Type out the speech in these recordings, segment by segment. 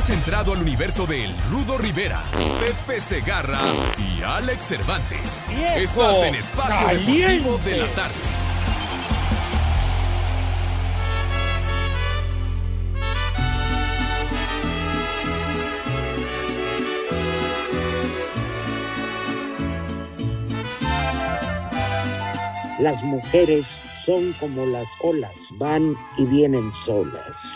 Has entrado al universo de El Rudo Rivera, Pepe Segarra y Alex Cervantes. Estás en Espacio Deportivo de la Tarde. Las mujeres son como las olas, van y vienen solas.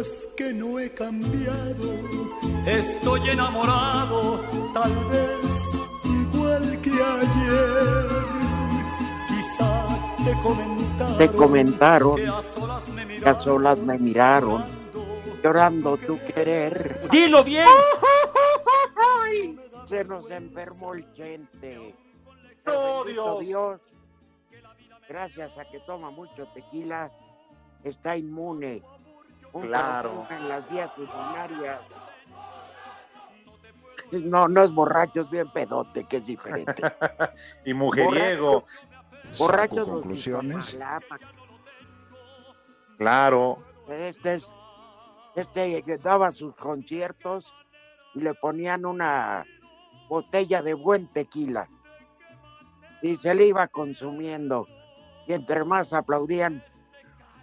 Verás que no he cambiado, estoy enamorado, tal vez igual que ayer. Quizá te comentaron, Te comentaron que a solas me que a solas me miraron, llorando tu querer. Dilo bien. Se nos enfermó el gente. ¡Oh, Bendito Dios! Gracias a que toma mucho tequila, está inmune. Un Claro. En las vías urinarias. No, no es borracho, es bien pedote, que es diferente. Y mujeriego. Los conclusiones. Claro. Este es, este que daba sus conciertos y le ponían una botella de buen tequila y se le iba consumiendo y entre más aplaudían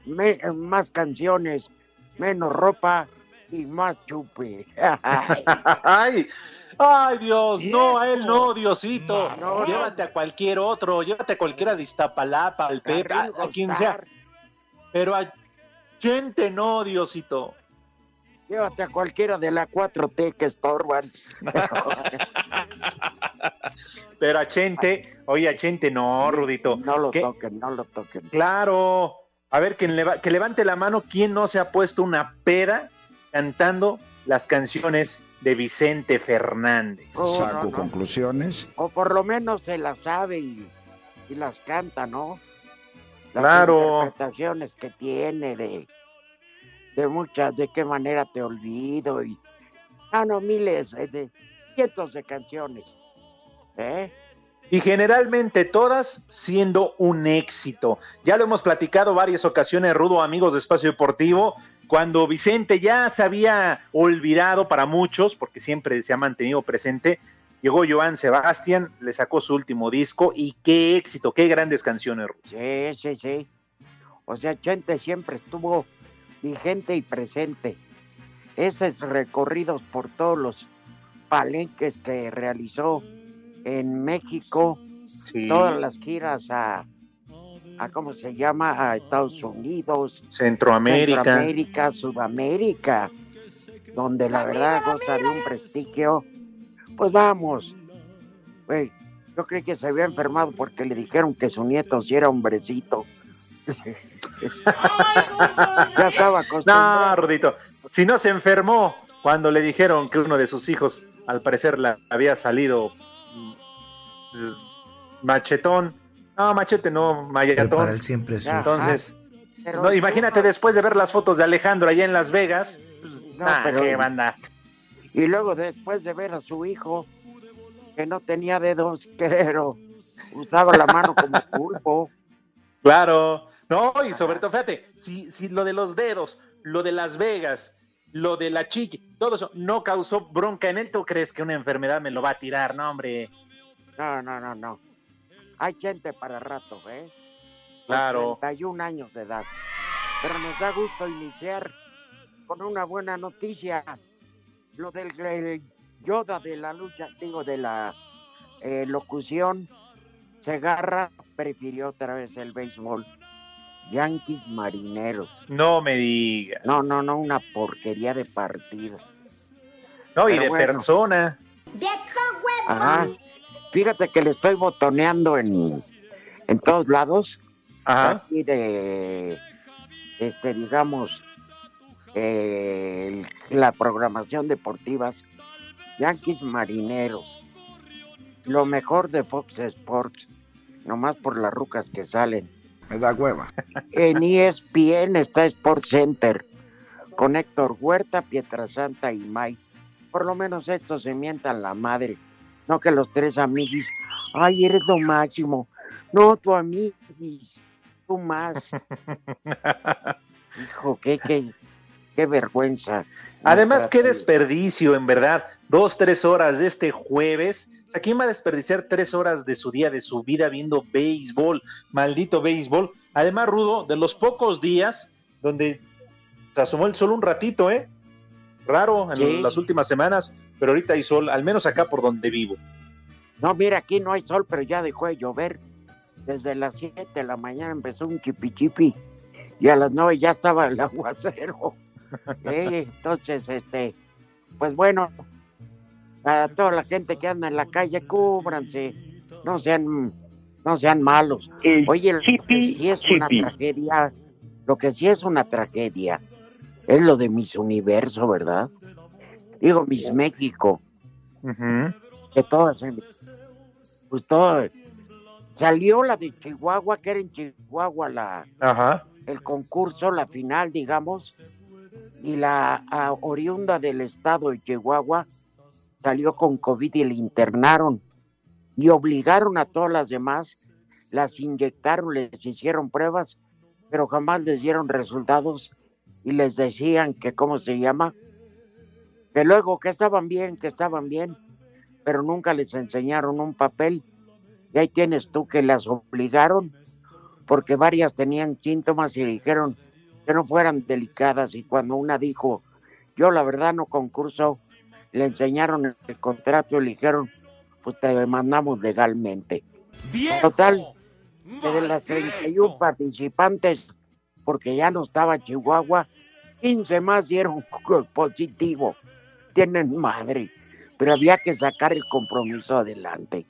me- más canciones menos ropa y más chupe ¡Ay! ¡Ay, Dios! No, a él no. Diosito. No. Llévate a cualquier otro, llévate a cualquiera de Iztapalapa, al Pepe, a, quien sea. Pero a gente no, Diosito. llévate a cualquiera de la 4T que estorban Pero a Chente, oye, a Chente no, Rudito. no lo ¿Qué? toquen no lo toquen Claro. A ver, que, leva- que levante la mano quién no se ha puesto una peda cantando las canciones de Vicente Fernández. Oh, Saco no, no. conclusiones. o por lo menos se las sabe y, y las canta, ¿no? Las Claro. interpretaciones que tiene de, de muchas, de qué manera te olvido y ah no, miles eh, de cientos de canciones. ¿Eh? Y generalmente todas siendo un éxito. Ya lo hemos platicado varias ocasiones, Rudo, amigos de Espacio Deportivo, cuando Vicente ya se había olvidado para muchos, porque siempre se ha mantenido presente, llegó Joan Sebastián, le sacó su último disco y qué éxito, qué grandes canciones. Rudo. Sí, sí, sí. O sea, Chente siempre estuvo vigente y presente. Esos recorridos por todos los palenques que realizó en México, Sí. todas las giras a, a ¿cómo se llama? A Estados Unidos, Centroamérica. Centroamérica, Sudamérica, donde la verdad goza de un prestigio. Pues vamos. Güey, yo creí que se había enfermado porque le dijeron que su nieto sí era hombrecito. ya estaba No, acostumbrado. Rudito, si no se enfermó cuando le dijeron que uno de sus hijos, al parecer, la había salido machetón. No, machete no, Pero para mayatón. él siempre es Ya. Entonces, Pero no, tú imagínate después de ver las fotos de Alejandro allá en Las Vegas. pues, No, nah, pero- qué banda. Y luego después de ver a su hijo, que no tenía dedos, pero usaba la mano como pulpo. Claro. No, y sobre todo, fíjate, si, si lo de los dedos, lo de Las Vegas, lo de la chiqui, todo eso no causó bronca en él, ¿tú crees que una enfermedad me lo va a tirar? No, hombre. No, no, no, no. Hay gente para rato, ¿eh? Claro. 31 años de edad. Pero nos da gusto iniciar con una buena noticia. Lo del el Yoda de la lucha, digo, de la eh, locución, Segarra prefirió otra vez el béisbol. Yankees Marineros. No me digas. No, no, no, una porquería de partido. No, y de bueno. persona. Ajá. Fíjate que le estoy botoneando en, en todos lados. Ajá. Aquí de, este, digamos, eh, la programación deportiva, Yankees Marineros, lo mejor de Fox Sports, nomás por las rucas que salen. Me da hueva. En ESPN está Sports Center con Héctor Huerta, Pietrasanta y Mike. Por lo menos estos se mientan la madre. No que los tres amigos, ay, eres lo máximo. No, tu amiguis, tú más. Hijo, qué, qué, qué vergüenza. Además, qué desperdicio, en verdad. Dos, tres horas de este jueves. O sea, ¿quién va a desperdiciar tres horas de su día, de su vida viendo béisbol? Maldito béisbol. Además, Rudo, de los pocos días donde se asomó el sol un ratito, ¿eh? Raro en las últimas semanas, pero ahorita hay sol, al menos acá por donde vivo. No, mira, aquí no hay sol, pero ya dejó de llover. Desde las 7 de la mañana empezó un chipi chipi y a las 9 ya estaba el aguacero. Eh, entonces, este, pues bueno, a toda la gente que anda en la calle, cúbranse, no sean, no sean malos. Oye, lo que sí es una tragedia, lo que sí es una tragedia, es lo de Miss Universo, ¿verdad? Digo, Miss México. Que todas pues todo salió la de Chihuahua que era en Chihuahua la Ajá. el concurso la final digamos y la oriunda del estado de Chihuahua salió con COVID y la internaron. Y obligaron a todas las demás las inyectaron les hicieron pruebas pero jamás les dieron resultados y les decían que cómo se llama que luego que estaban bien que estaban bien pero nunca les enseñaron un papel. Y ahí tienes tú que las obligaron, porque varias tenían síntomas y dijeron que no fueran delicadas. Y cuando una dijo, yo la verdad no concurso, le enseñaron el contrato y le dijeron, pues te demandamos legalmente. Total, que de las 31 participantes, porque ya no estaba Chihuahua, 15 más dieron positivo. Tienen madre pero había que sacar el compromiso adelante.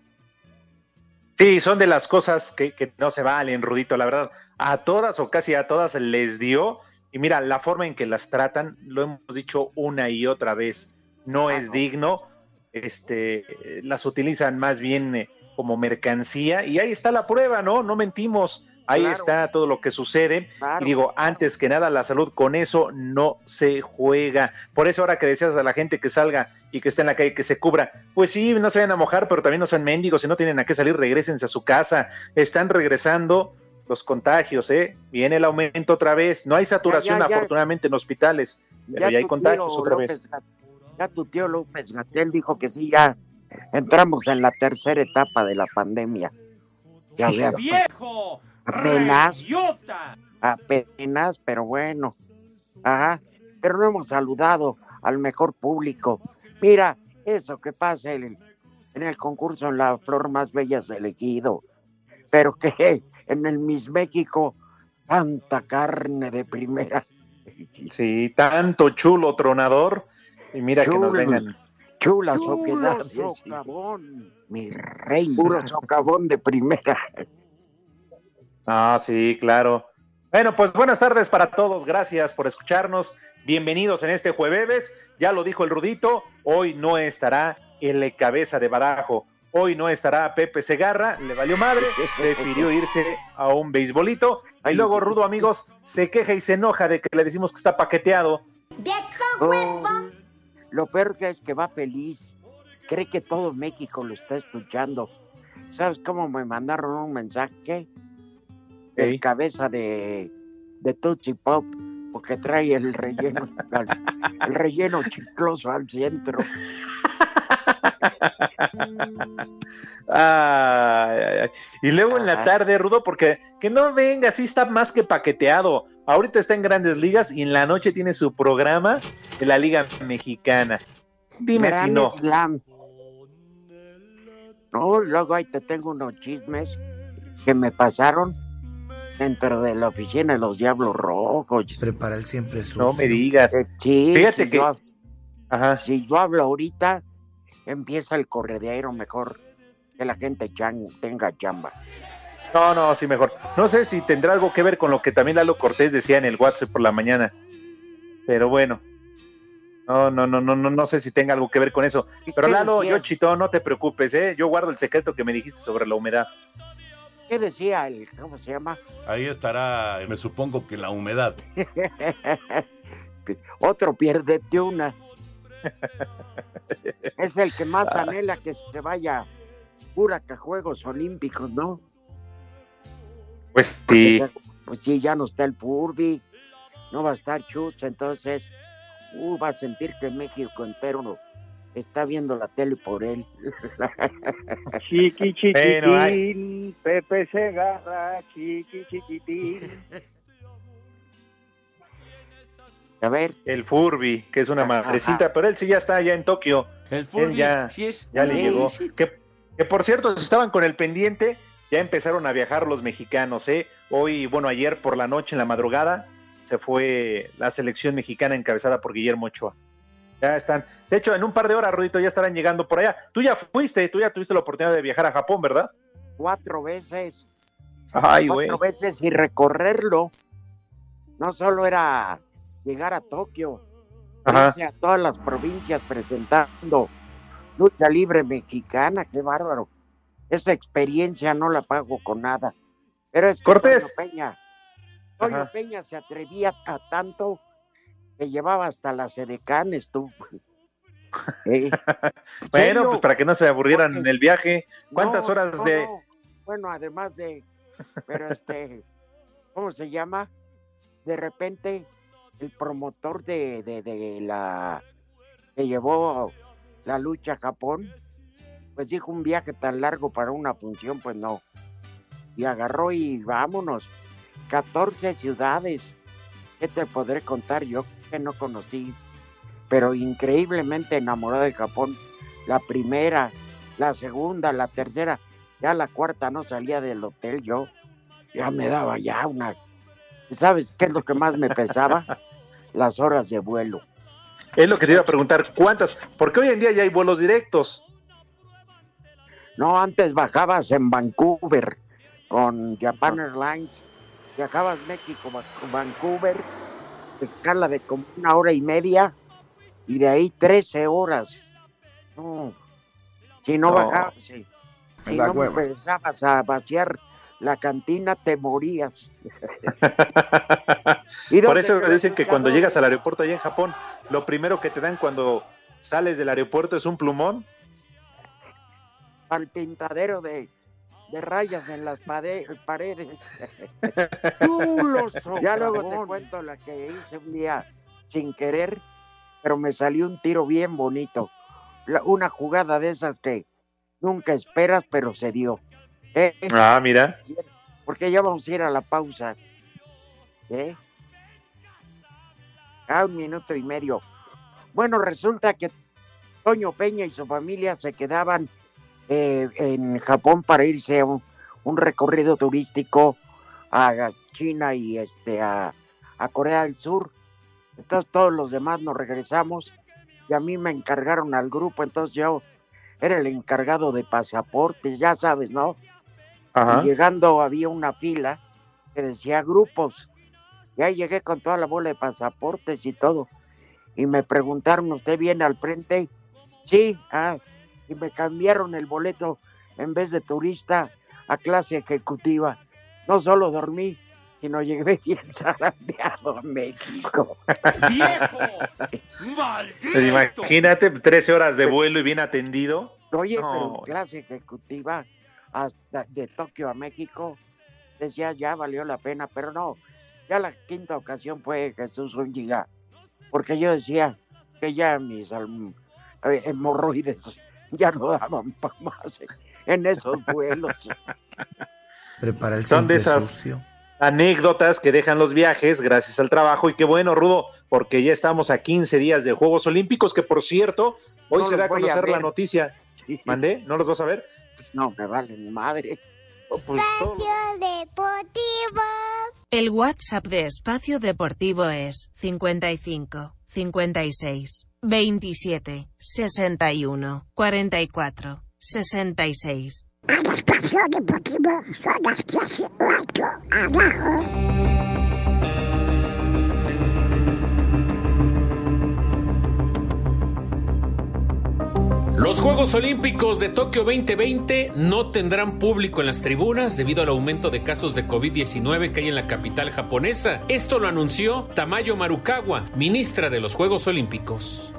Sí, son de las cosas que, que no se valen, Rudito, la verdad. A todas o casi a todas les dio. Y mira, la forma en que las tratan, lo hemos dicho una y otra vez, no es digno. Este, las utilizan más bien eh, como mercancía. Y ahí está la prueba, ¿no? No mentimos. Ahí Claro. está todo lo que sucede. Claro. Y digo, antes que nada, la salud con eso no se juega. Por eso ahora que decías a la gente que salga y que esté en la calle, que se cubra, pues sí, no se vayan a mojar, pero también no sean mendigos, si no tienen a qué salir, regresense a su casa. Están regresando los contagios, ¿eh? Viene el aumento otra vez. No hay saturación, Ya, ya, ya. afortunadamente, en hospitales, pero ya, hay contagios tío otra López vez. Ya tu tío López Gatel dijo que sí, ya entramos en la tercera etapa de la pandemia. Ya ¡Viejo! Apenas, apenas, pero bueno. Ajá, pero no hemos saludado al mejor público. Mira, eso que pasa en el, en el concurso en la flor más bella del elegido. Pero que en el Miss México, tanta carne de primera. Sí, tanto chulo tronador. Y mira que nos vengan. Chulas Chulo oquedades. socavón. Mi rey. Puro socavón de primera. Ah, sí, claro. Bueno, pues buenas tardes para todos. Gracias por escucharnos. Bienvenidos en este jueves. Ya lo dijo el Rudito. Hoy no estará el cabeza de barajo. Hoy no estará Pepe Segarra. Le valió madre. Prefirió irse a un beisbolito. Y luego Rudo, amigos, se queja y se enoja de que le decimos que está paqueteado. Oh, lo peor que es que va feliz. Cree que todo México lo está escuchando. ¿Sabes cómo me mandaron un mensaje? El cabeza de, de Tootsie Pop, porque trae el relleno, el relleno chicloso al centro. Ay, ay, ay. Y luego en la tarde, Rudo, porque que no venga, sí está más que paqueteado. Ahorita está en grandes ligas y en la noche tiene su programa de la Liga Mexicana. Dime Gran si no. Slam. No, luego ahí te tengo unos chismes que me pasaron dentro de la oficina de los Diablos Rojos. Prepara el siempre sucio. No me digas. Eh, sí, Fíjate si que- yo- Ajá. si yo hablo ahorita, empieza el corredero mejor que la gente chan- tenga chamba. No, no, sí, mejor. No sé si tendrá algo que ver con lo que también Lalo Cortés decía en el WhatsApp por la mañana. Pero bueno, no, no, no, no, no, no sé si tenga algo que ver con eso. Pero Lalo, yo chito, no te preocupes, ¿eh? Yo guardo el secreto que me dijiste sobre la humedad. ¿Qué decía el, cómo se llama? Ahí estará, me supongo que la humedad. Otro piérdete una. es el que más anhela que se vaya pura a Juegos Olímpicos, ¿no? Pues sí. pues sí, ya no está el Furby, no va a estar Chutz, entonces uh, va a sentir que México entero no está viendo la tele por él. Chiqui chiquitín, Pepe Segarra, chiqui chiquitín. A ver. El Furby, que es una madrecita, pero él sí ya está allá en Tokio. El Furby, ya, ya le llegó. Que, que por cierto, si estaban con el pendiente, ya empezaron a viajar los mexicanos, ¿eh? Hoy, bueno, ayer por la noche, en la madrugada, se fue la selección mexicana encabezada por Guillermo Ochoa. Ya están. De hecho, en un par de horas, Rudito, ya estarán llegando por allá. Tú ya fuiste, tú ya tuviste la oportunidad de viajar a Japón, ¿verdad? Cuatro veces. Ay, güey. Cuatro veces y recorrerlo. No solo era llegar a Tokio, a todas las provincias presentando lucha libre mexicana, qué bárbaro. Esa experiencia no la pago con nada. Pero es Cortés. Peña, Toño Peña se atrevía a tanto que llevaba hasta las edecanes, tú. bueno, pues para que no se aburrieran en el viaje. ¿Cuántas horas de...? Bueno, además de... Pero este... ¿Cómo se llama? De repente, el promotor de, de, de la... que llevó la lucha a Japón, pues dijo un viaje tan largo para una función, pues no. Y agarró y vámonos. 14 ciudades. ¿Qué te podré contar yo que no conocí? Pero increíblemente enamorado de Japón. La primera, la segunda, la tercera, ya la cuarta no salía del hotel yo. Ya me daba ya una... ¿Sabes qué es lo que más me pesaba? Las horas de vuelo. Es lo que te iba a preguntar, ¿cuántas? Porque hoy en día ya hay vuelos directos. No, antes bajabas en Vancouver con Japan Airlines viajabas México, Vancouver, escala de como una hora y media y de ahí 13 horas. Si no, bajabas, si, no empezabas a vaciar la cantina, te morías. Por eso me dicen que cuando llegas al aeropuerto allá en Japón, lo primero que te dan cuando sales del aeropuerto es un plumón. Al pintadero de, de rayas en las paredes. ya luego te cuento la que hice un día sin querer, pero me salió un tiro bien bonito. una jugada de esas que nunca esperas, pero se dio. ¿Eh? Ah, mira. Porque ya vamos a ir a la pausa. ¿Eh? A un minuto y medio. Bueno, resulta que Toño Peña y su familia se quedaban eh, en Japón para irse a un, recorrido turístico a China y este a, Corea del Sur. Entonces todos los demás nos regresamos y a mí me encargaron al grupo, entonces yo era el encargado de pasaportes, ya sabes, ¿no? Y llegando había una fila que decía grupos. Y ahí llegué con toda la bola de pasaportes y todo. Y me preguntaron, ¿usted viene al frente? Sí, ah, y me cambiaron el boleto en vez de turista a clase ejecutiva. No solo dormí, sino llegué bien zarandeado a México. ¡Viejo! Pues imagínate, 13 horas de vuelo y bien atendido. Oye, pero clase ejecutiva hasta de Tokio a México, decía ya valió la pena, pero no, ya la quinta ocasión fue Jesús Úñiga, porque yo decía que ya mis hemorroides ya no daban para más en esos vuelos. Prepara el Son de esas anécdotas que dejan los viajes gracias al trabajo y qué bueno, Rudo, porque ya estamos a 15 días de Juegos Olímpicos, que por cierto, hoy se da a conocer la noticia. ¿Mandé? ¿No los vas a ver? Pues no, me vale madre. Oh, pues Espacio Deportivo. El WhatsApp de Espacio Deportivo es 55 56 27 61 44 66. Al espacio deportivo son las 8 abajo. Los Juegos Olímpicos de Tokio 2020 no tendrán público en las tribunas debido al aumento de casos de COVID-19 que hay en la capital japonesa. Esto lo anunció Tamayo Marukawa, ministra de los Juegos Olímpicos.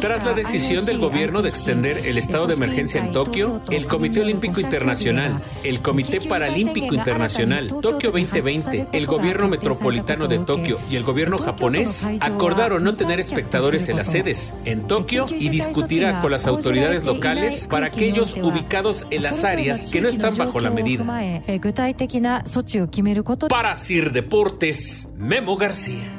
Tras la decisión del gobierno de extender el estado de emergencia en Tokio, el Comité Olímpico Internacional, el Comité Paralímpico Internacional, Tokio 2020, el gobierno metropolitano de Tokio y el gobierno japonés acordaron no tener espectadores en las sedes en Tokio y con las autoridades locales para aquellos ubicados en las áreas que no están bajo la medida. Para Sir Deportes, Memo García.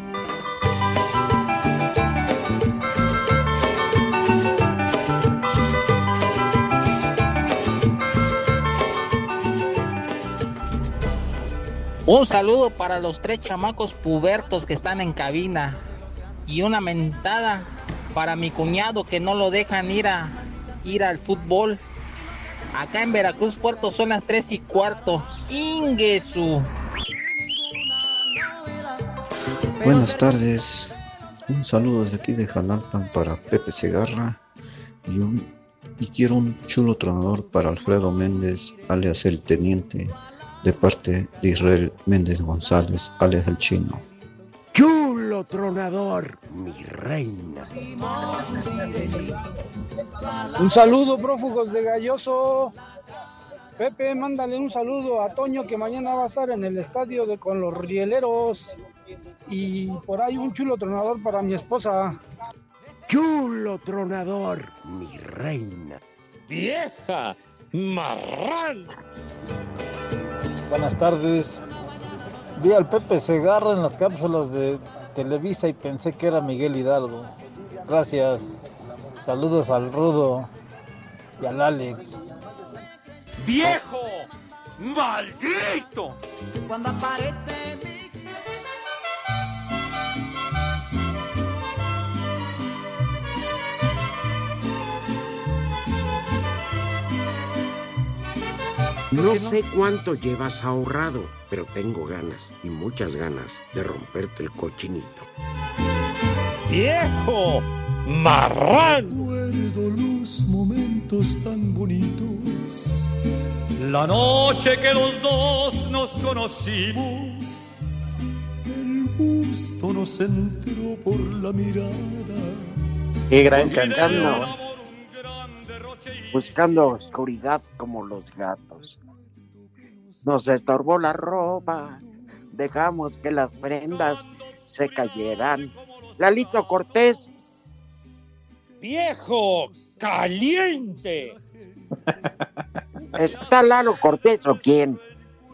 Un saludo para los tres chamacos pubertos que están en cabina y una mentada para mi cuñado que no lo dejan ir a ir al fútbol. Acá en Veracruz, Puerto son las 3 y cuarto. Ingesu. Buenas tardes. Un saludo desde aquí de Jalalpan para Pepe Segarra y, y quiero un chulo tronador para Alfredo Méndez, alias el teniente, de parte de Israel Méndez González, alias el chino. Tronador, mi reina. Un saludo, prófugos de Galloso. Pepe, mándale un saludo a Toño que mañana va a estar en el estadio de con los rieleros. Y por ahí un chulo tronador para mi esposa. Chulo tronador, mi reina. Vieja marrana. Buenas tardes. Vi al Pepe Segarra en las cápsulas de Televisa y pensé que era Miguel Hidalgo. Gracias. Saludos al Rudo y al Alex. ¡Viejo! ¡Maldito! Cuando aparece mi No sé cuánto llevas ahorrado, pero tengo ganas y muchas ganas de romperte el cochinito. ¡Viejo! ¡Marrán! Recuerdo los momentos tan bonitos. La noche que los dos nos conocimos. El gusto nos entró por la mirada. Qué gran canción. Buscando, oscuridad como los gatos. Nos estorbó la ropa, dejamos que las prendas se cayeran. Lalito Cortés, ¡Viejo! ¡Caliente! ¿está Lalo Cortés o quién?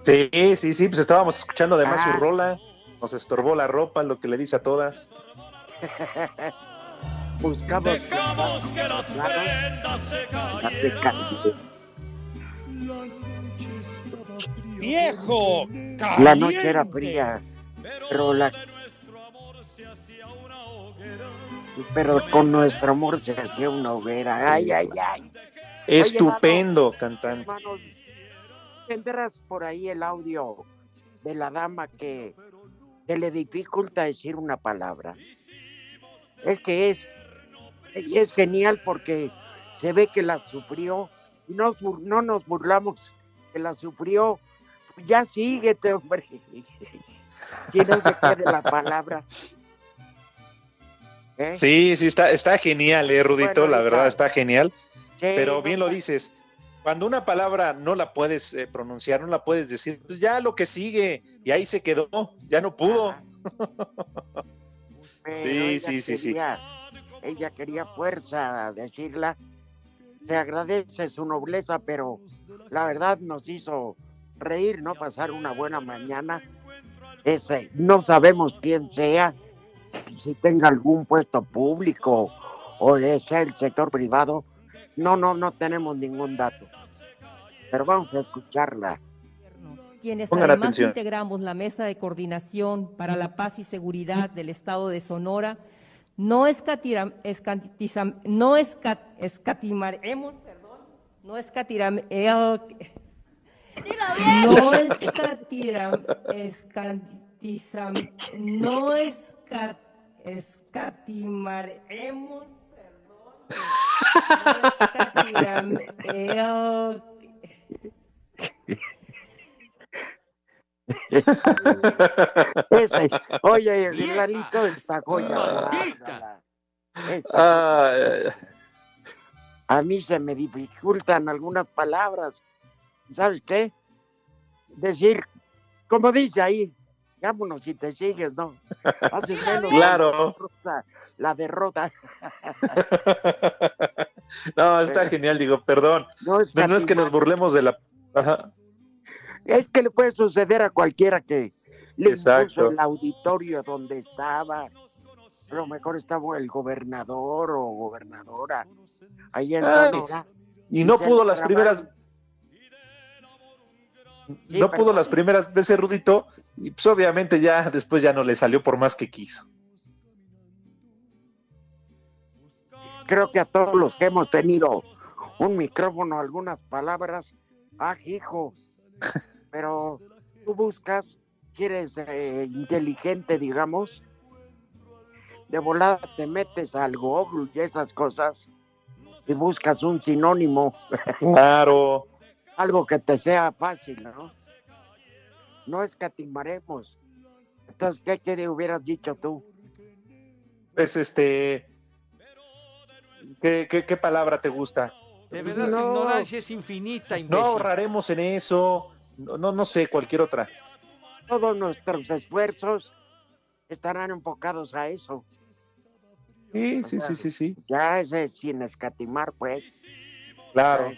Sí, sí, sí, pues estábamos escuchando además Ah. su rola. Nos estorbó la ropa, lo que le dice a todas. Buscamos Dejamos que las prendas se cayeran. ¡Viejo! La noche era fría, pero la pero con nuestro amor se hacía una hoguera. Ay, ay, ay. Estupendo cantante. Hermanos, tendrás por ahí el audio de la dama que se le dificulta decir una palabra. Es que es, y es genial porque se ve que la sufrió y no, no nos burlamos que la sufrió. Ya síguete, hombre. Si no se quede la palabra. ¿Eh? Sí, sí, está, está genial, eh, Rudito, Bueno, la verdad está. genial. Sí, Pero bien lo dices, cuando una palabra no la puedes eh, pronunciar, no la puedes decir, pues ya lo que sigue, y ahí se quedó, ya no pudo. Sí, sí, sí, sí. Ella quería fuerza a decirla. Se agradece su nobleza, pero la verdad nos hizo reír, ¿no? Pasar una buena mañana. Ese, no sabemos quién sea, si tenga algún puesto público o de sea el sector privado. No, no, no tenemos ningún dato. Pero vamos a escucharla. quienes Pongan además atención. integramos la Mesa de Coordinación para la Paz y Seguridad del Estado de Sonora, no, escatira- escatizam- no esca- escatimaremos, perdón, no escatiram, eh, no escatiram, escatizam- no esca- escatimaremos, perdón, Ese, oye, el Lalito está joya. A mí se me dificultan algunas palabras. ¿Sabes qué? Decir, como dice ahí, vámonos si te sigues, ¿no? Haces menos claro. La derrota. no, está genial, digo, perdón. No es, que nos burlemos de la. Es que le puede suceder a cualquiera que le Exacto. el auditorio donde estaba. A lo mejor estaba el gobernador o gobernadora ahí en Y no pudo las primeras no pudo las primeras veces Rudito y pues obviamente ya después ya no le salió por más que quiso. Creo que a todos los que hemos tenido un micrófono, algunas palabras, ah, hijo, pero tú buscas, quieres eh, inteligente, digamos, de volada te metes al Google y esas cosas y buscas un sinónimo. Claro algo que te sea fácil, ¿no? No escatimaremos. Entonces, ¿qué, qué hubieras dicho tú? Pues este. ¿Qué, qué, palabra te gusta? De verdad, no, ignorancia es infinita. No ahorraremos en eso. No, no, no sé, cualquier otra. Todos nuestros esfuerzos estarán enfocados a eso. Sí, sí, sí, sí, sí. Ya es sin escatimar, pues. Claro.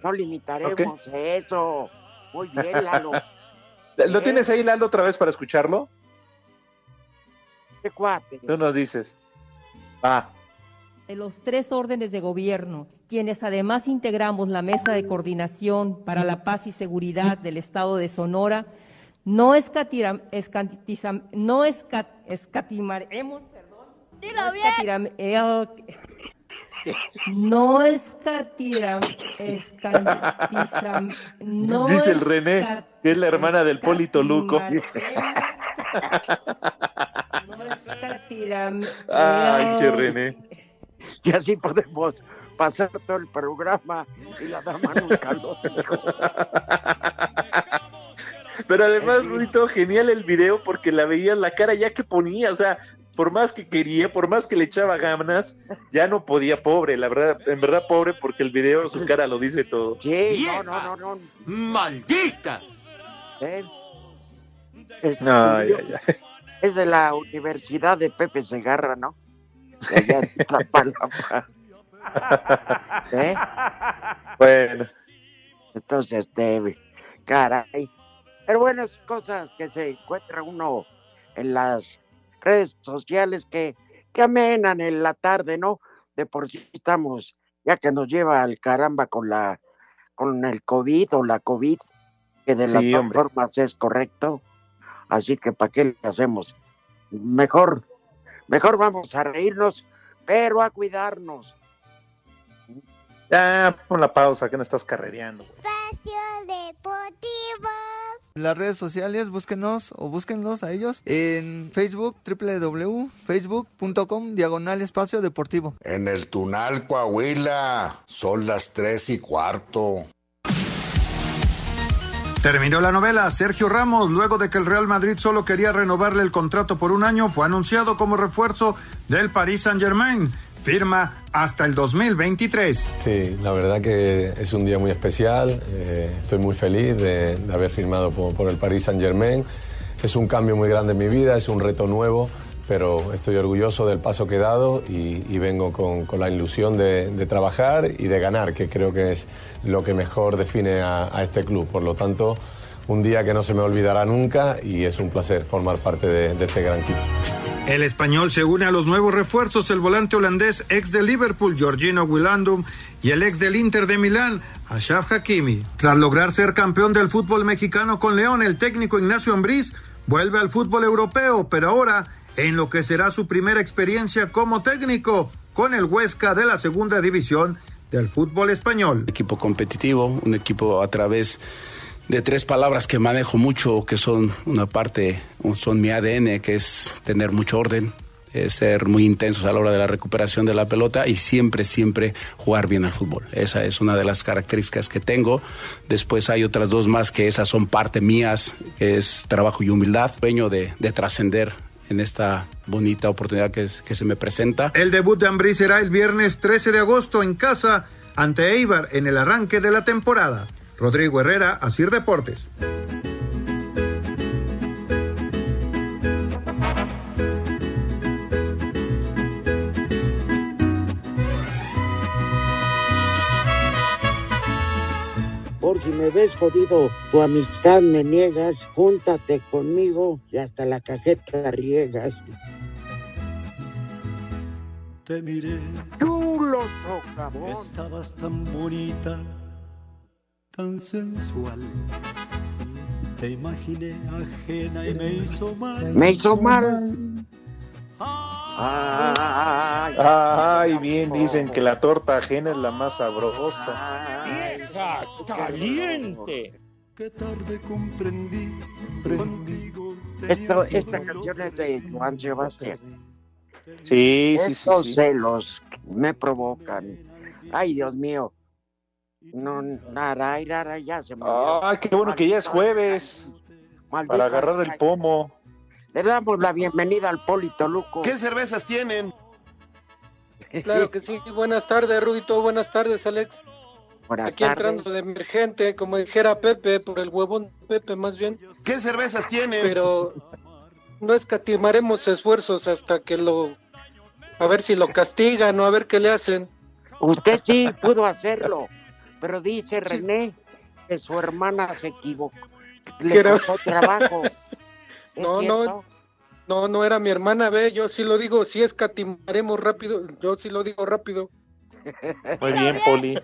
No limitaremos eso. Muy bien, Lalo. ¿Lo tienes ahí, Lalo, otra vez para escucharlo? ¿Qué cuate? Tú nos dices. Ah. De los tres órdenes de gobierno, quienes además integramos la mesa de coordinación para la paz y seguridad del Estado de Sonora, no, escatiram, no escatimaremos, perdón, Dilo bien. Eh, no escatiram, escatizam, no Dice el René, que es la hermana del Polito Luco. No escatiram. Ay, che René. Y así podemos pasar todo el programa y la dama nunca lo Pero además, Rudito, genial el video porque la veías la cara ya que ponía, o sea, por más que quería, por más que le echaba ganas, ya no podía, pobre, la verdad, en verdad pobre porque el video, su cara lo dice todo. Sí, no, no, no, no. ¡Maldita! ¿Eh? No, Es de la Universidad de Pepe Segarra, ¿no? ¿Eh? Bueno. Entonces, este, caray. Pero bueno, es cosas que se encuentra uno en las redes sociales que, que amenan en la tarde, ¿no? De por sí estamos, ya que nos lleva al caramba con la con el COVID o la COVID, que de las dos formas es correcto. Así que ¿para qué le hacemos? Mejor, mejor vamos a reírnos, pero a cuidarnos. Ya, pon la pausa, que no estás carrereando. Espacio Deportivo. las redes sociales, búsquenos o búsquenlos a ellos en Facebook, www.facebook.com, diagonal espacio deportivo. En el Tunal, Coahuila, son las tres y cuarto. Terminó la novela. Sergio Ramos, luego de que el Real Madrid solo quería renovarle el contrato por un año, fue anunciado como refuerzo del Paris Saint-Germain firma hasta el 2023. Sí, la verdad que es un día muy especial. Eh, estoy muy feliz de, haber firmado por, el Paris Saint Germain. Es un cambio muy grande en mi vida, es un reto nuevo, pero estoy orgulloso del paso que he dado y, vengo con, la ilusión de, trabajar y de ganar, que creo que es lo que mejor define a, este club. Por lo tanto, un día que no se me olvidará nunca y es un placer formar parte de, de este gran equipo. El español se une a los nuevos refuerzos, el volante holandés ex de Liverpool, Georgino Willandum, y el ex del Inter de Milán, Ashraf Hakimi. Tras lograr ser campeón del fútbol mexicano con León, el técnico Ignacio Ambriz vuelve al fútbol europeo, pero ahora en lo que será su primera experiencia como técnico con el Huesca de la segunda división del fútbol español. Equipo competitivo, un equipo a través de tres palabras que manejo mucho, que son una parte, son mi ADN, que es tener mucho orden, ser muy intensos a la hora de la recuperación de la pelota y siempre, siempre jugar bien al fútbol. Esa es una de las características que tengo. Después hay otras dos más que esas son parte mías, es trabajo y humildad, sueño de, de trascender en esta bonita oportunidad que, se me presenta. El debut de Ambrí será el viernes 13 de agosto en casa ante Eibar en el arranque de la temporada. Rodrigo Herrera, Asir Deportes. Me ves jodido, tu amistad me niegas, júntate conmigo y hasta la cajeta riegas. Te miré, Chulo socavón. estabas tan bonita, tan sensual. Te imaginé ajena y me hizo mal. Me hizo mal. Ay, Ay, bien dicen que la torta ajena es la más sabrosa. ¡Vieja caliente! Qué tarde comprendí, contigo Esto, esta canción es de Juan Sebastián. Sí, sí, sí, Estos sí. celos me provocan. Ay, Dios mío. No, nada, nada, ya se me. Ay, qué bueno que ya es jueves. Maldito Para agarrar el pomo. Le damos la bienvenida al Polito Luco. ¿Qué cervezas tienen? Claro que sí. Buenas tardes, Rudito. Buenas tardes, Alex. Buenas Aquí entrando de emergente, como dijera Pepe, por el huevón de Pepe más bien. ¿Qué cervezas tienen? Pero no escatimaremos esfuerzos hasta que lo... A ver si lo castigan o a ver qué le hacen. Usted sí pudo hacerlo, pero dice René que su hermana se equivocó. Le costó trabajo. ¿Es No, no, no, no era mi hermana, ve, yo sí lo digo, sí escatimaremos rápido, yo sí lo digo rápido. Muy bien, Poli.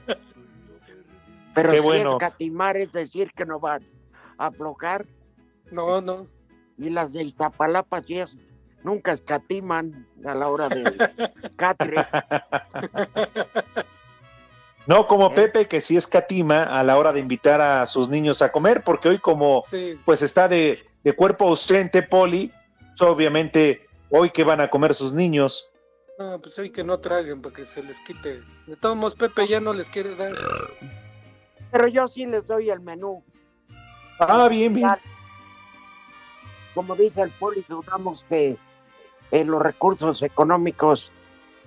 Pero Qué si bueno. escatimar es decir que no van a aflojar. No, no. Y las de Iztapalapa sí es, nunca escatiman a la hora de catre. No como Pepe, que sí escatima a la hora de invitar a sus niños a comer, porque hoy como Sí. pues está de, de cuerpo ausente, Poli, obviamente hoy que van a comer sus niños. No, pues hay que no traguen para que se les quite. De todos modos, Pepe ya no les quiere dar. Pero yo sí les doy el menú. Ah, bien, bien. Como dice el poli, dudamos que eh, los recursos económicos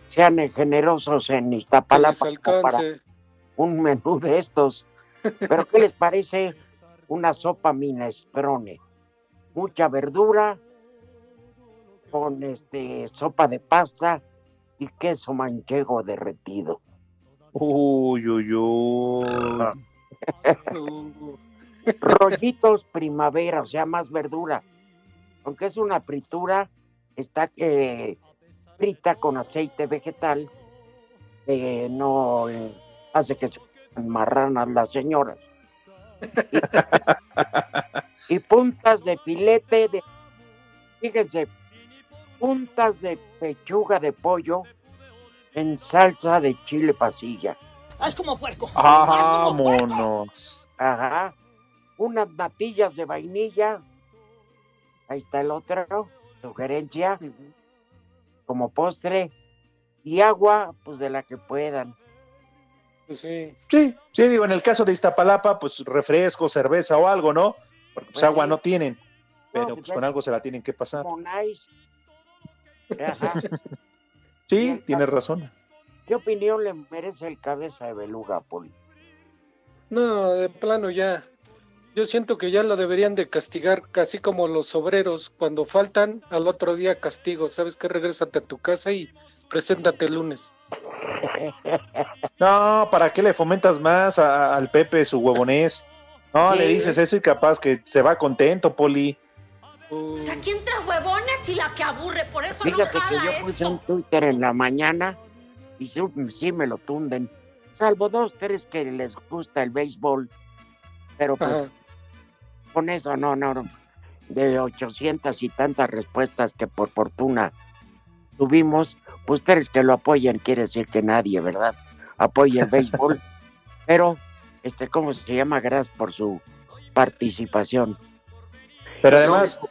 sean generosos en Iztapalapa para un menú de estos. Pero ¿qué les parece una sopa minestrone? Mucha verdura con este sopa de pasta y queso manchego derretido. Uy, uy, uy. rollitos primavera, o sea, más verdura. Aunque es una fritura, está eh, frita con aceite vegetal, eh, no eh, hace que se marranan las señoras. Y, puntas de filete de, fíjense, puntas de pechuga de pollo en salsa de chile pasilla. Haz como puerco. Vámonos. Ajá. Unas natillas de vainilla. Ahí está el otro. Sugerencia. Como postre. Y agua, pues de la que puedan. Pues sí. Sí, sí, digo, en el caso de Iztapalapa, pues refresco, cerveza o algo, ¿no? Porque pues, Pues agua sí. no tienen, pero pues pues con algo se la tienen que pasar. Ajá. Sí, tienes razón. ¿Qué opinión le merece el cabeza de beluga, Poli? No, de plano ya. Yo siento que ya lo deberían de castigar, casi como los obreros, cuando faltan, al otro día castigo. ¿Sabes qué? Regrésate a tu casa y preséntate el lunes. No, ¿para qué le fomentas más a- al Pepe su huevonés? No, le dices eso y capaz que se va contento, Poli. O sea, aquí entra huevones y la que aburre, por eso Fíjate no que jala yo esto. puse un Twitter en la mañana y sí, sí me lo tunden. Salvo dos, tres que les gusta el béisbol. Pero pues Ajá. con eso no, no, no. De 800 y tantas respuestas que por fortuna tuvimos, pues ustedes que lo apoyan quiere decir que nadie, ¿verdad? Apoya el béisbol. Pero, este, ¿cómo se llama? Gracias por su participación. Pero además,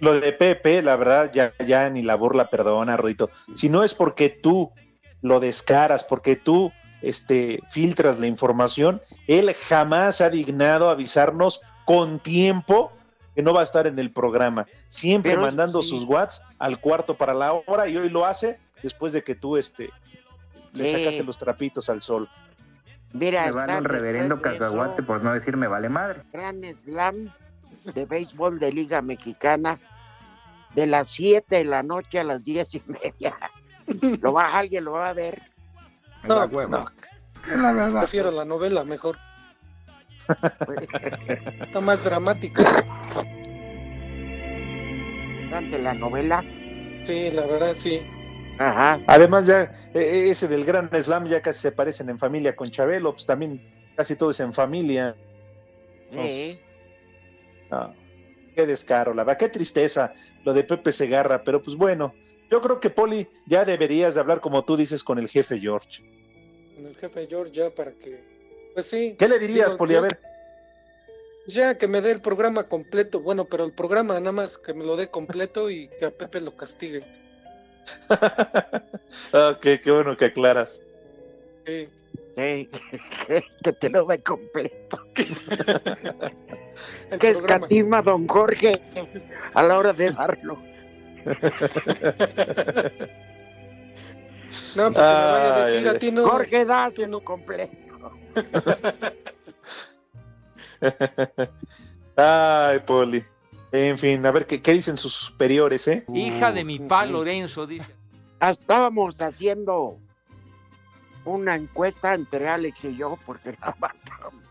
lo de Pepe, la verdad, ya, ya ni la burla perdona, Rodito. Si no es porque tú lo descaras, porque tú este, filtras la información, él jamás ha dignado avisarnos con tiempo que no va a estar en el programa, siempre Pero mandando sí. sus watts al cuarto para la hora y hoy lo hace después de que tú este, le sacaste los trapitos al sol. Mira, Me vale un reverendo de cacahuate eso, por no decir me vale madre. Gran Slam de béisbol de Liga Mexicana de las 7 de la noche a las 10 y media. ¿Lo va, ¿Alguien lo va a ver? No, hueva. no. La verdad. Prefiero la novela mejor. Está más dramática. Ante la novela. Sí, la verdad, sí. Ajá. Además, ya eh, ese del Gran Slam ya casi se parecen en familia con Chabelo, pues también casi todo es en familia. Sí. No, qué descaro, la verdad, qué tristeza lo de Pepe Segarra, pero pues bueno, yo creo que Poli ya deberías de hablar como tú dices con el jefe George. Con el jefe George ya para que. Pues sí. ¿Qué le dirías, digo, Poli? A ver, Ya que me dé el programa completo. Bueno, pero el programa nada más que me lo dé completo y que a Pepe lo castigue. ok, qué bueno que aclaras. Sí. Que te lo dé completo. Que escatima don Jorge a la hora de darlo. No, porque me vaya a decir ay, a ti no. Jorge, das uno completo. Ay, Poli. En fin, a ver qué, qué dicen sus superiores, ¿eh? Hija de mi pa Lorenzo, dice. Estábamos haciendo una encuesta entre Alex y yo, porque nada más estábamos.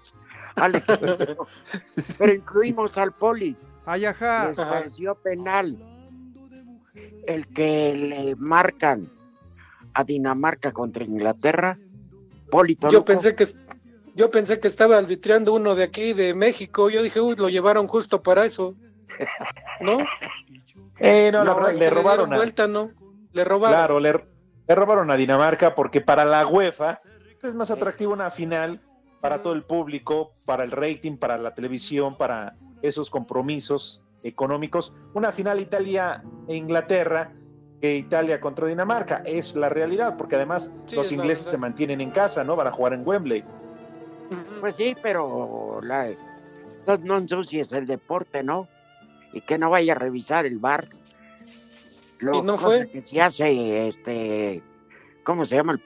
Alex y yo. Pero incluimos al poli. Ay, ajá. Les pareció penal el que le marcan a Dinamarca contra Inglaterra. Poli Yo pensé que yo pensé que estaba arbitreando uno de aquí de México. Yo dije, uy, lo llevaron justo para eso. ¿No? Eh, no, la No, verdad, es le que le robaron a, vuelta, ¿no? Le robaron. Claro, le, le robaron a Dinamarca porque para la UEFA es más atractivo una final para todo el público, para el rating, para la televisión, para esos compromisos económicos. Una final Italia e Inglaterra que Italia contra Dinamarca. Es la realidad, porque además Sí, los ingleses se mantienen en casa, ¿no? Van a jugar en Wembley. Pues sí, pero la, no ensucies el deporte, ¿no? Y que no vaya a revisar el bar. Lo ¿Y no cosa fue? que se hace, este, ¿cómo se llama?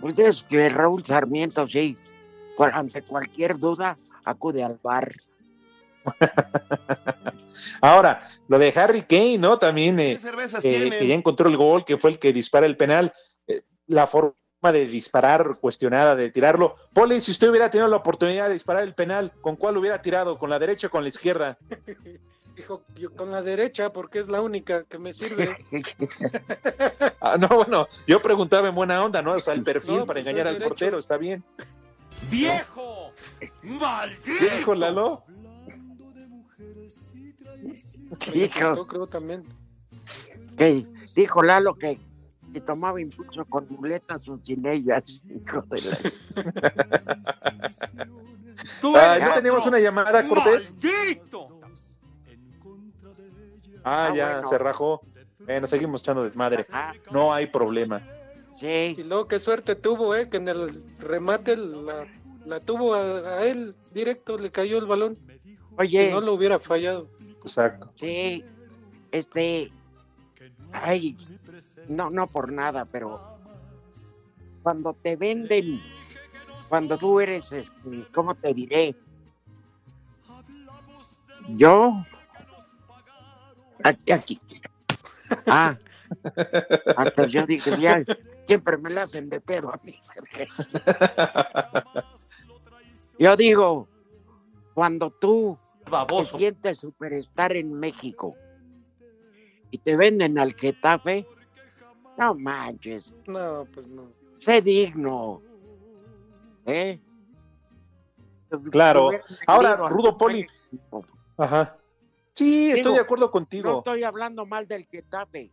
Pues es que Raúl Sarmiento, sí, ante cualquier duda, acude al bar. Ahora, lo de Harry Kane, ¿no? También eh, cervezas eh, que ya encontró el gol, que fue el que dispara el penal. Eh, la forma de disparar cuestionada, de tirarlo. Poli, si usted hubiera tenido la oportunidad de disparar el penal, ¿con cuál hubiera tirado? ¿Con la derecha o con la izquierda? Dijo, yo con la derecha, porque es la única que me sirve. Ah, no, bueno, yo preguntaba en buena onda, ¿no? O sea, el perfil No, para pues, engañar al derecho. portero, está bien. ¡Viejo! ¿Qué dijo Lalo? Hijo. Yo creo también. Que dijo Lalo que, que tomaba impulso con muletas o sin ellas. Hijo de la- Tú Ah, ya tenemos una llamada, Cortés. ¡Maldito! Ah, Ah, ya, bueno. se rajó. Bueno, seguimos echando desmadre. No hay problema. Sí. Y luego qué suerte tuvo, ¿eh? Que en el remate la, la tuvo a, a él directo, le cayó el balón. Oye. Si no lo hubiera fallado. Exacto. Sí, este, ay, no, no por nada, pero cuando te venden, cuando tú eres, este, ¿cómo te diré? Yo, aquí, aquí. Ah, hasta yo dije, ya, siempre me la hacen de pedo a mí. Yo digo, cuando tú Baboso. te sientes superstar en México y te venden al Getafe, no manches, No, pues no. sé digno. ¿Eh? Claro. Ahora, Rudo Poli. Ajá. Sí, estoy Digo, de acuerdo No contigo. estoy hablando mal del Getafe,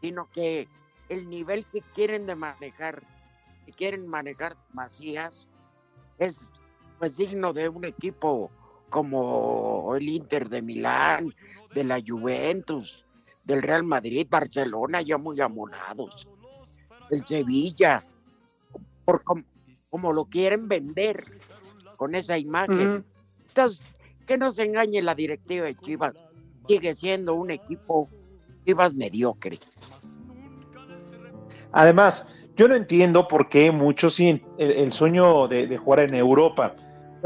sino que el nivel que quieren de manejar, que quieren manejar Macías, es pues digno de un equipo como el Inter de Milán, de la Juventus, del Real Madrid, Barcelona, ya muy amonados, el Sevilla, por com- como lo quieren vender con esa imagen. Entonces, que no se engañe la directiva de Chivas, sigue siendo un equipo Chivas mediocre. Además, yo no entiendo por qué muchos sí, el, el sueño de, de jugar en Europa.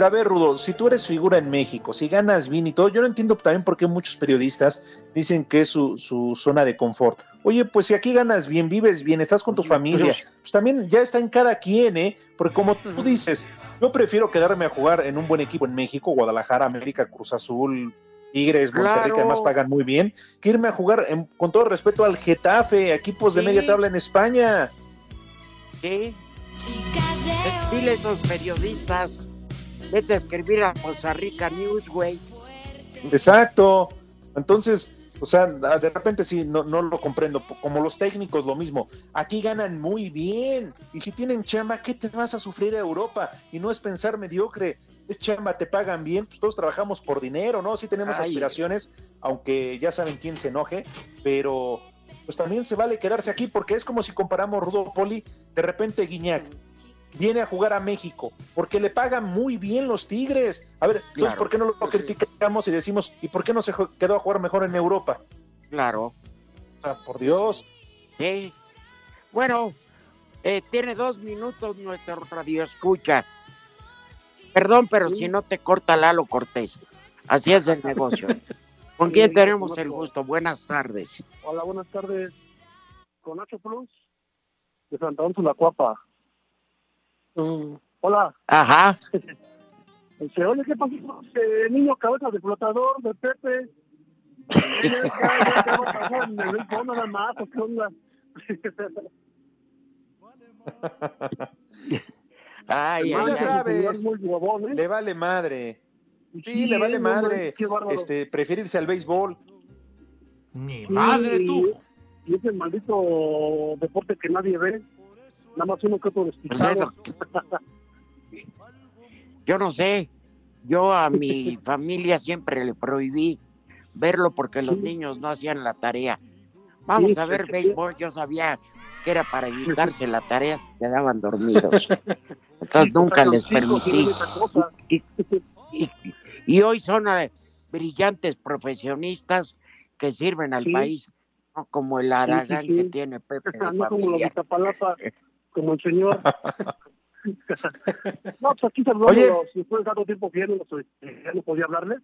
Pero a ver, Rudo, si tú eres figura en México, si ganas bien y todo, yo no entiendo también por qué muchos periodistas dicen que es su, su zona de confort. Oye, pues si aquí ganas bien, vives bien, estás con tu familia, pues también ya está en cada quien, ¿eh? Porque como tú dices, yo prefiero quedarme a jugar en un buen equipo en México, Guadalajara, América, Cruz Azul, Tigres, Monterrey, Claro. que además pagan muy bien, que irme a jugar, en- con todo respeto, al Getafe, equipos de media tabla en España. ¿Sí? Dile a esos periodistas, vete a escribir a Costa Rica News, güey. Exacto. Entonces, o sea, de repente sí, no, no lo comprendo. Como los técnicos, lo mismo. Aquí ganan muy bien. Y si tienen chamba, ¿qué te vas a sufrir a Europa? Y no es pensar mediocre. Es chamba, te pagan bien. Pues todos trabajamos por dinero, ¿no? Sí tenemos Ay. aspiraciones, aunque ya saben quién se enoje. Pero pues también se vale quedarse aquí porque es como si comparamos Rudo Poli, de repente Guiñac viene a jugar a México porque le pagan muy bien los Tigres. A ver, entonces. ¿por qué no lo criticamos y decimos, ¿y por qué no se quedó a jugar mejor en Europa? Claro. O sea, por Dios. Sí. Bueno, eh, tiene dos minutos nuestro radio escucha. Perdón, pero si no te corta Lalo Cortés. Así es el negocio. ¿Con quién tenemos el gusto? Buenas tardes. Hola, buenas tardes. Con Nacho Plus, de Santa Úrsula, Cuapa. Hola. Ajá. Dice, oye, ¿qué pasó con ese niño cabeza de flotador de Pepe? ¿Qué, va a pasar en el béisbol nada más? ¿O qué onda? Ay, ay, ya ay. sabes, huevón, ¿eh? le vale madre. Sí, Sí, le vale no madre. bárbaro. Este, prefiere irse al béisbol. Mi Sí, madre tú. Y ese maldito deporte que nadie ve. Nada más uno que otro despistado. Yo no sé. Yo a mi familia siempre le prohibí verlo porque los niños no hacían la tarea. Vamos Sí, a ver béisbol. Yo sabía que era para evitarse la tarea, se quedaban dormidos. Entonces nunca les permití. Y, y- y hoy son eh, brillantes profesionistas que sirven al Sí. país, no como el Aragán que tiene Pepe de no como los de familia. Como el señor. no, pues aquí Oye. saludándolos, después de tanto tiempo que ya no, los- ya no podía hablarles.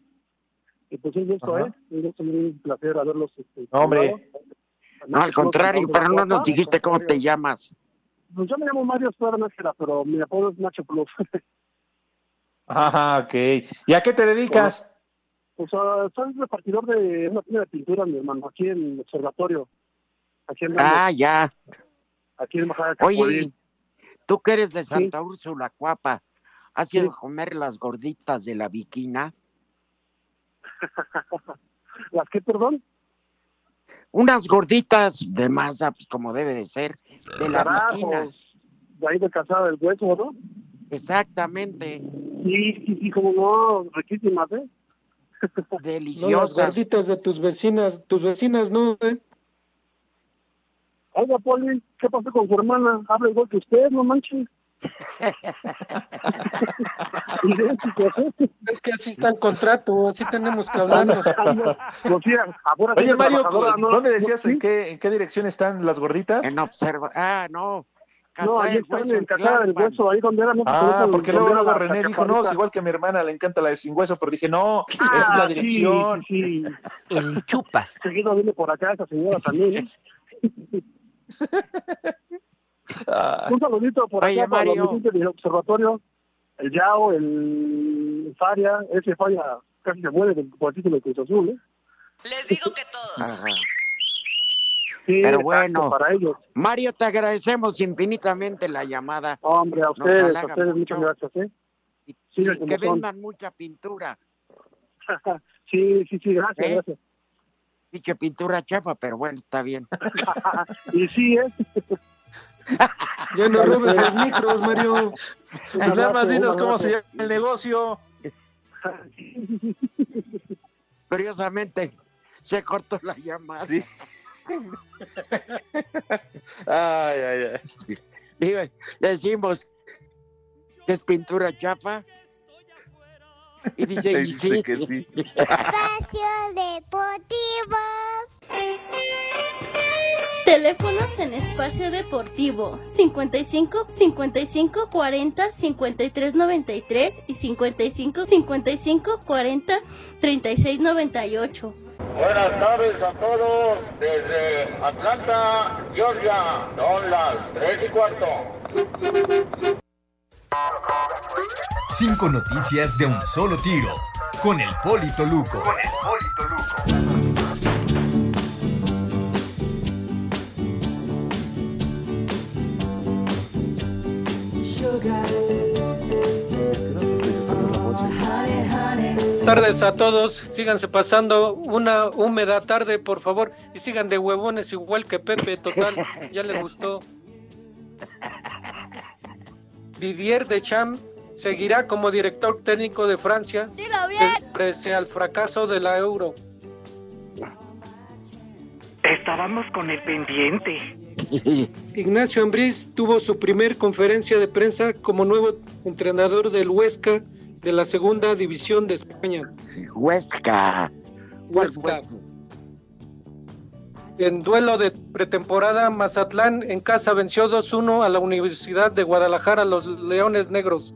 Y pues un gusto, Ajá. ¿eh? Un gusto, un placer haberlos. Este, No, hombre. No, al contrario, pero no nos dijiste cómo te llamas. Pues yo me llamo Mario Nájera, pero mi apodo es Nacho Plus. Ajá, ok. ¿Y a qué te dedicas? Pues ah, soy repartidor de una tienda de pintura, mi hermano, aquí en el observatorio. Aquí en Ah, ya. Aquí en Bajada de Oye, tú que eres de Santa Úrsula, Cuapa, ¿has ido Sí. a comer las gorditas de la viquina? ¿Las qué, perdón? Unas gorditas de masa, pues como debe de ser, de la viquina. De ahí de Calzada del Hueso, ¿no? Exactamente. Sí, sí, sí, como no, riquísimas, ¿eh? No las Deliciosas. gorditas de tus vecinas, tus vecinas no, ¿eh? Oiga, Poli, ¿qué pasó con su hermana? Habla igual que usted, no manches. ¿eh? Es que así está el contrato, así tenemos que hablarnos. Sí Oye, Mario. ¿dónde decías ¿Sí? en qué, en qué dirección están las gorditas? En observa. Ah, no. No, ahí están en Casada del. Hueso, ahí donde era, no Ah, porque luego, luego la René dijo, no, es igual que a mi hermana le encanta la de sin hueso, pero dije, no, Ah, es la dirección. Sí, sí. El chupas. Seguido viene por acá esa señora también. Ah, Un saludito por Oye, acá para los Mario. del observatorio. El Yao, el Faria, ese Faria casi se muere del- título de Cruz Azul, ¿eh? Les digo que todos. Ajá. Sí, Pero bueno. para ellos. Mario, te agradecemos infinitamente la llamada. Hombre, a ustedes, a ustedes, mucho. muchas gracias, ¿eh? Y, como que vendan mucha pintura. sí, sí, sí, gracias, ¿Eh? gracias. Y que pintura chafa, pero bueno, está bien. y sí, ¿eh? Ya no robes los micros, Mario. Pues nada más dinos cómo se llama el negocio. Curiosamente, se cortó la llamada. Sí. Ay, ay, ay. Digo, decimos que es pintura chapa. Y dice, Te "Y dice sí". que sí. Espacio Deportivo. Teléfonos en espacio deportivo 55 55 40 53 93 y 55 55 40 36 98. Buenas tardes a todos desde Atlanta, Georgia. Son las 3 y cuarto. Cinco noticias de un solo tiro. Con el Polito Luco. Con el Polito Buenas tardes a todos. Síganse pasando una húmeda tarde, por favor. Y sigan de huevones igual que Pepe, total. Ya le gustó. Didier Deschamps seguirá como director técnico de Francia pese al fracaso de la Euro. Estábamos con el pendiente. Ignacio Ambriz tuvo su primer conferencia de prensa como nuevo entrenador del Huesca de la segunda división de España. Huesca. Huesca. En duelo de pretemporada, Mazatlán en casa venció 2-1 a la Universidad de Guadalajara, los Leones Negros.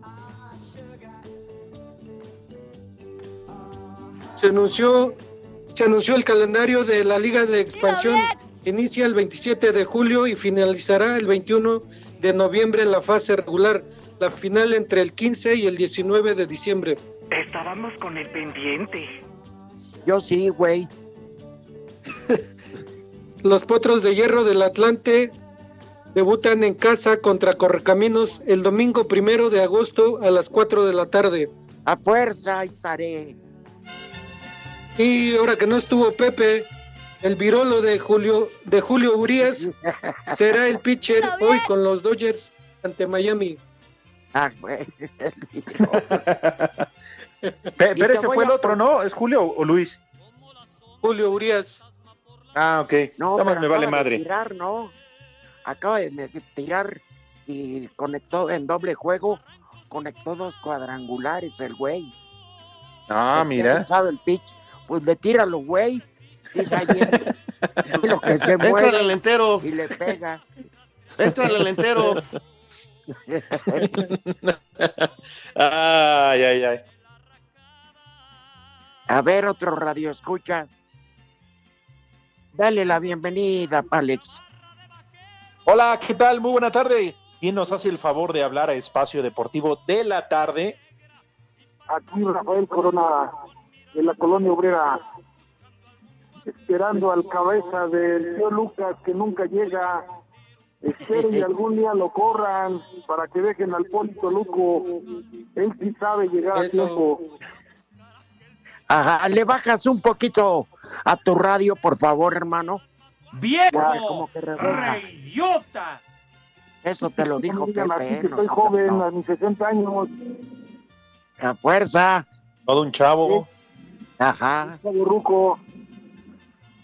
Se anunció, se anunció el calendario de la Liga de Expansión. Inicia el 27 de julio y finalizará el 21 de noviembre la fase regular. La final entre el 15 y el 19 de diciembre. Estábamos con el pendiente. Yo sí, güey. Los Potros de Hierro del Atlante debutan en casa contra Correcaminos el domingo primero de agosto a las 4 de la tarde. A fuerza estaré. Y ahora que no estuvo Pepe, el virolo de Julio, de Julio Urias será el pitcher hoy con los Dodgers ante Miami. Ah, güey. Pe- Pero ese fue el otro, ¿no? ¿Es Julio o Luis? Julio Urias. Ah, ok. No, Nada más me vale acaba de madre. tirar, ¿no? Acaba de tirar y conectó en doble juego, conectó dos cuadrangulares el güey. Ah, mira. ¿Sabe el pitch? Pues le tira los güey. Dice ahí lo que se Entra el entero. y le pega. Entra el entero. Ay, ay, ay. A ver, otro radio escucha. Dale la bienvenida, Alex. Hola, ¿qué tal? Muy buena tarde. ¿Quién nos hace el favor de hablar a Espacio Deportivo de la tarde? Aquí Rafael Corona, de la colonia obrera, esperando al cabeza del tío Lucas que nunca llega. Espero y algún día lo corran para que dejen al Polito Luco. Él sí sabe llegar a tiempo. Ajá, le bajas un poquito a tu radio, por favor, hermano. ¡Viejo! Ya, como que rebota. ¡Reidiota! Eso te lo dijo No Pepe. que no estoy seas joven, no. a mis 60 años, A fuerza. Todo un chavo. Ajá, chavo ruco.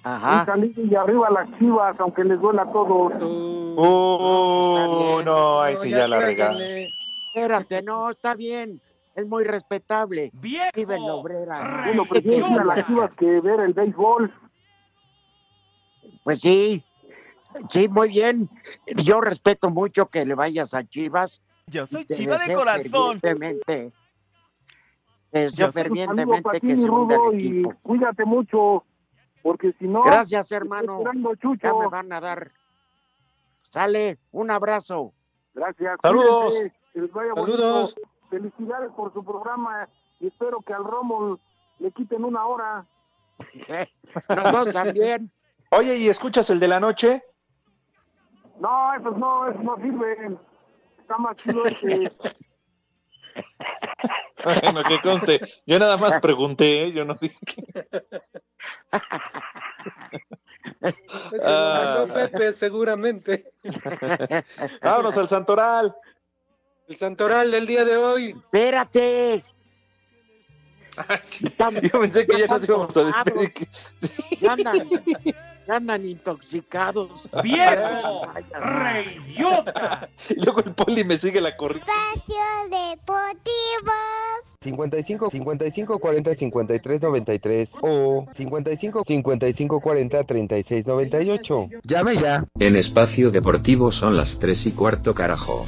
ajá. Y salir y arriba las chivas, aunque les duela a todos. Uh, no, ahí sí ya la regaste. tráiganle. Espérate, no, está bien. Es muy respetable. ¡Viejo! Vive en la obrera. Bueno, prefiero ir a las chivas que ver el béisbol. Pues sí, sí, muy bien. Yo respeto mucho que le vayas a Chivas. Yo soy chiva de corazón. Fervientemente, te deseo fervientemente que se hunda el y equipo. cuídate mucho, porque si no... Gracias, hermano. Ya me van a dar. Sale, un abrazo. Gracias. Saludos. Saludos. Felicidades por su programa y espero que al Romo le quiten una hora. Nosotros también. Oye, ¿y escuchas el de la noche? No, esos no, esos no sirven. Está más chido este. Bueno, que conste. Yo nada más pregunté, ¿eh? yo no dije. Ese lo Ah. mandó Pepe, seguramente. Vámonos al Santoral. El santoral del día de hoy. Espérate. Yo pensé que ya nos íbamos a despedir. Ya andan, ya andan intoxicados. ¡Viejo! ¡Reyota! Y luego el poli me sigue la corriente. Espacio Deportivo. 55 55 40 53 93 o 55 55 40 36 98. Llame ya. En espacio deportivo son las 3 y cuarto carajo.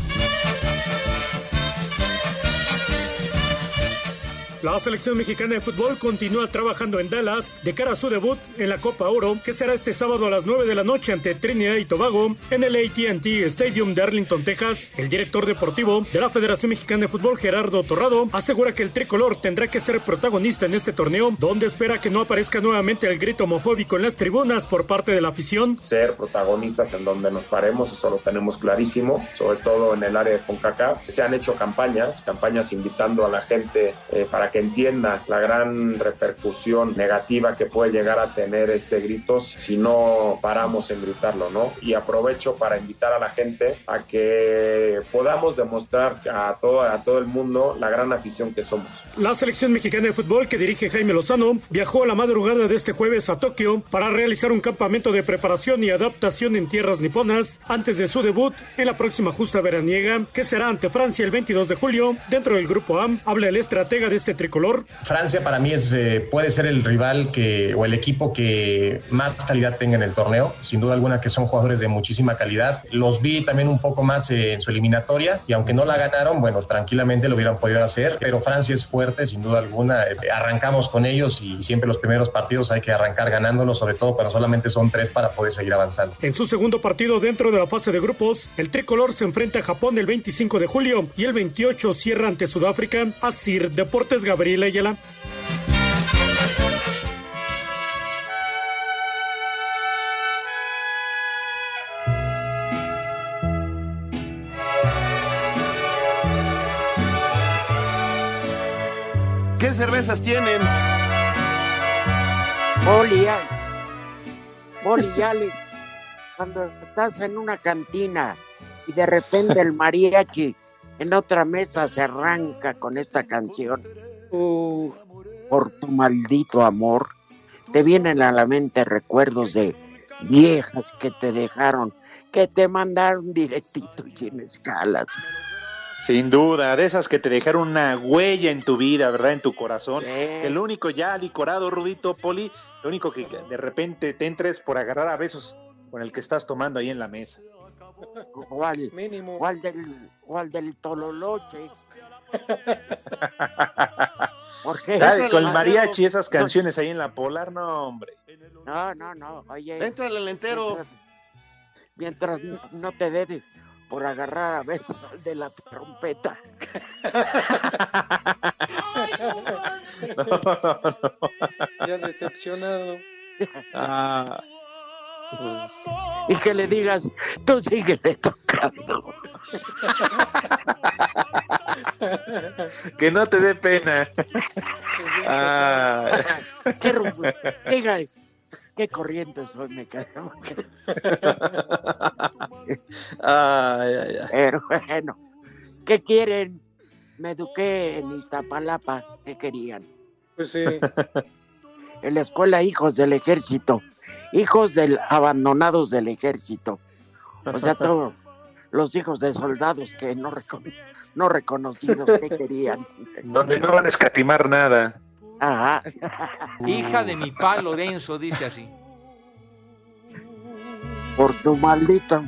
La selección mexicana de fútbol continúa trabajando en Dallas de cara a su debut en la Copa Oro, que será este sábado a las 9 de la noche ante Trinidad y Tobago en el AT&T Stadium de Arlington, Texas. El director deportivo de la Federación Mexicana de Fútbol, Gerardo Torrado, asegura que el tricolor tendrá que ser protagonista en este torneo, donde espera que no aparezca nuevamente el grito homofóbico en las tribunas por parte de la afición. ser protagonistas en donde nos paremos, eso lo tenemos clarísimo, sobre todo en el área de CONCACAF. Se han hecho campañas, campañas invitando a la gente eh, para que entienda la gran repercusión negativa que puede llegar a tener este grito si no paramos en gritarlo, ¿no? Y aprovecho para invitar a la gente a que podamos demostrar a todo, a todo el mundo la gran afición que somos. La selección mexicana de fútbol que dirige Jaime Lozano viajó a la madrugada de este jueves a Tokio para realizar un campamento de preparación y adaptación en tierras niponas antes de su debut en la próxima justa veraniega que será ante Francia el 22 de julio dentro del grupo AM. Habla el estratega de este tricolor. Francia para mí es, eh, puede ser el rival que, o el equipo que más calidad tenga en el torneo. Sin duda alguna que son jugadores de muchísima calidad. Los vi también un poco más eh, en su eliminatoria y aunque no la ganaron, bueno, tranquilamente lo hubieran podido hacer. Pero Francia es fuerte, sin duda alguna. Eh, arrancamos con ellos y siempre los primeros partidos hay que arrancar ganándolos, sobre todo cuando solamente son tres para poder seguir avanzando. En su segundo partido dentro de la fase de grupos, el tricolor se enfrenta a Japón el 25 de julio y el 28 cierra ante Sudáfrica. Asir Deportes Gabriel Ayala. ¿Qué cervezas tienen? Poli y Alex, cuando estás en una cantina y de repente el mariachi en otra mesa se arranca con esta canción, por tu maldito amor, te vienen a la mente recuerdos de viejas que te dejaron, que te mandaron directito y sin escalas. Sin duda, de esas que te dejaron una huella en tu vida, ¿verdad? En tu corazón. El único ya licorado, Rudito Poli, lo único que de repente te entres por agarrar a besos con el que estás tomando ahí en la mesa. O al, o al del, o al del Tololoche. Porque Ah, con el mariachi, esas canciones ahí en la polar, no, hombre. No, no, no. Oye. Éntrale al entero. Mientras, mientras no te dé de- por agarrar a veces de la trompeta. Ya decepcionado. Ah, Y que le digas, tú síguele tocando. que no te dé pena. Ah. qué, diga, qué corriente soy, me quedo. Ay, ay, ay. Pero bueno, ¿qué quieren? Me eduqué en Iztapalapa, ¿qué querían? Pues sí. En la escuela Hijos del Ejército, hijos del abandonados del ejército. O sea, todos los hijos de soldados que no, recono- no reconocidos, ¿qué querían? Donde no van a escatimar nada. Ajá. Hija de mi pa Lorenzo, dice así. Por tu maldito.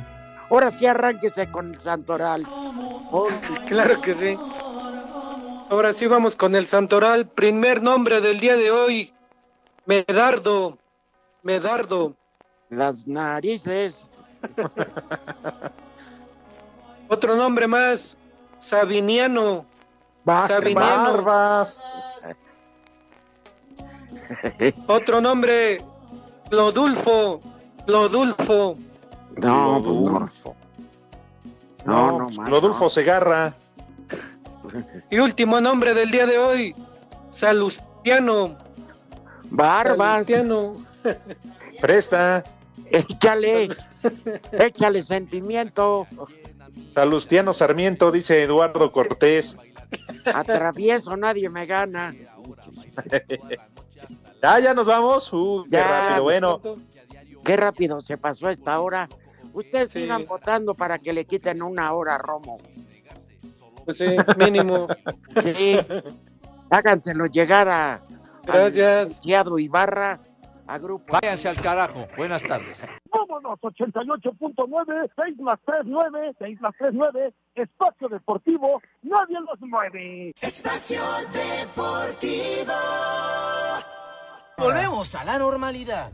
Ahora sí arránquese con el santoral. Claro que sí. Ahora sí vamos con el santoral. Primer nombre del día de hoy. Medardo. Medardo. Las narices. Otro nombre más. Sabiniano. Sabiniano. Barbas. Otro nombre. Lodulfo. Lodulfo. No, pues no. Lodulfo. No, no, más, Rodolfo Segarra. Y último nombre del día de hoy. Salustiano. Barbas. Salustiano. Presta. Échale. Échale sentimiento. Salustiano Sarmiento, dice Eduardo Cortés. Atravieso, nadie me gana. Ah, ya nos vamos. Uh, qué Ya, rápido. Bueno, Qué rápido se pasó esta hora. Ustedes Sí. sigan votando para que le quiten una hora a Romo. Pues sí, mínimo. Sí. Háganselo llegar a. Gracias. al Ibarra, a grupo. Váyanse al carajo. Buenas tardes. Vámonos, 88.9, 6 más 3, 9, 6 más 3, 9, Espacio Deportivo, nadie los mueve. Espacio Deportivo. Volvemos a la normalidad.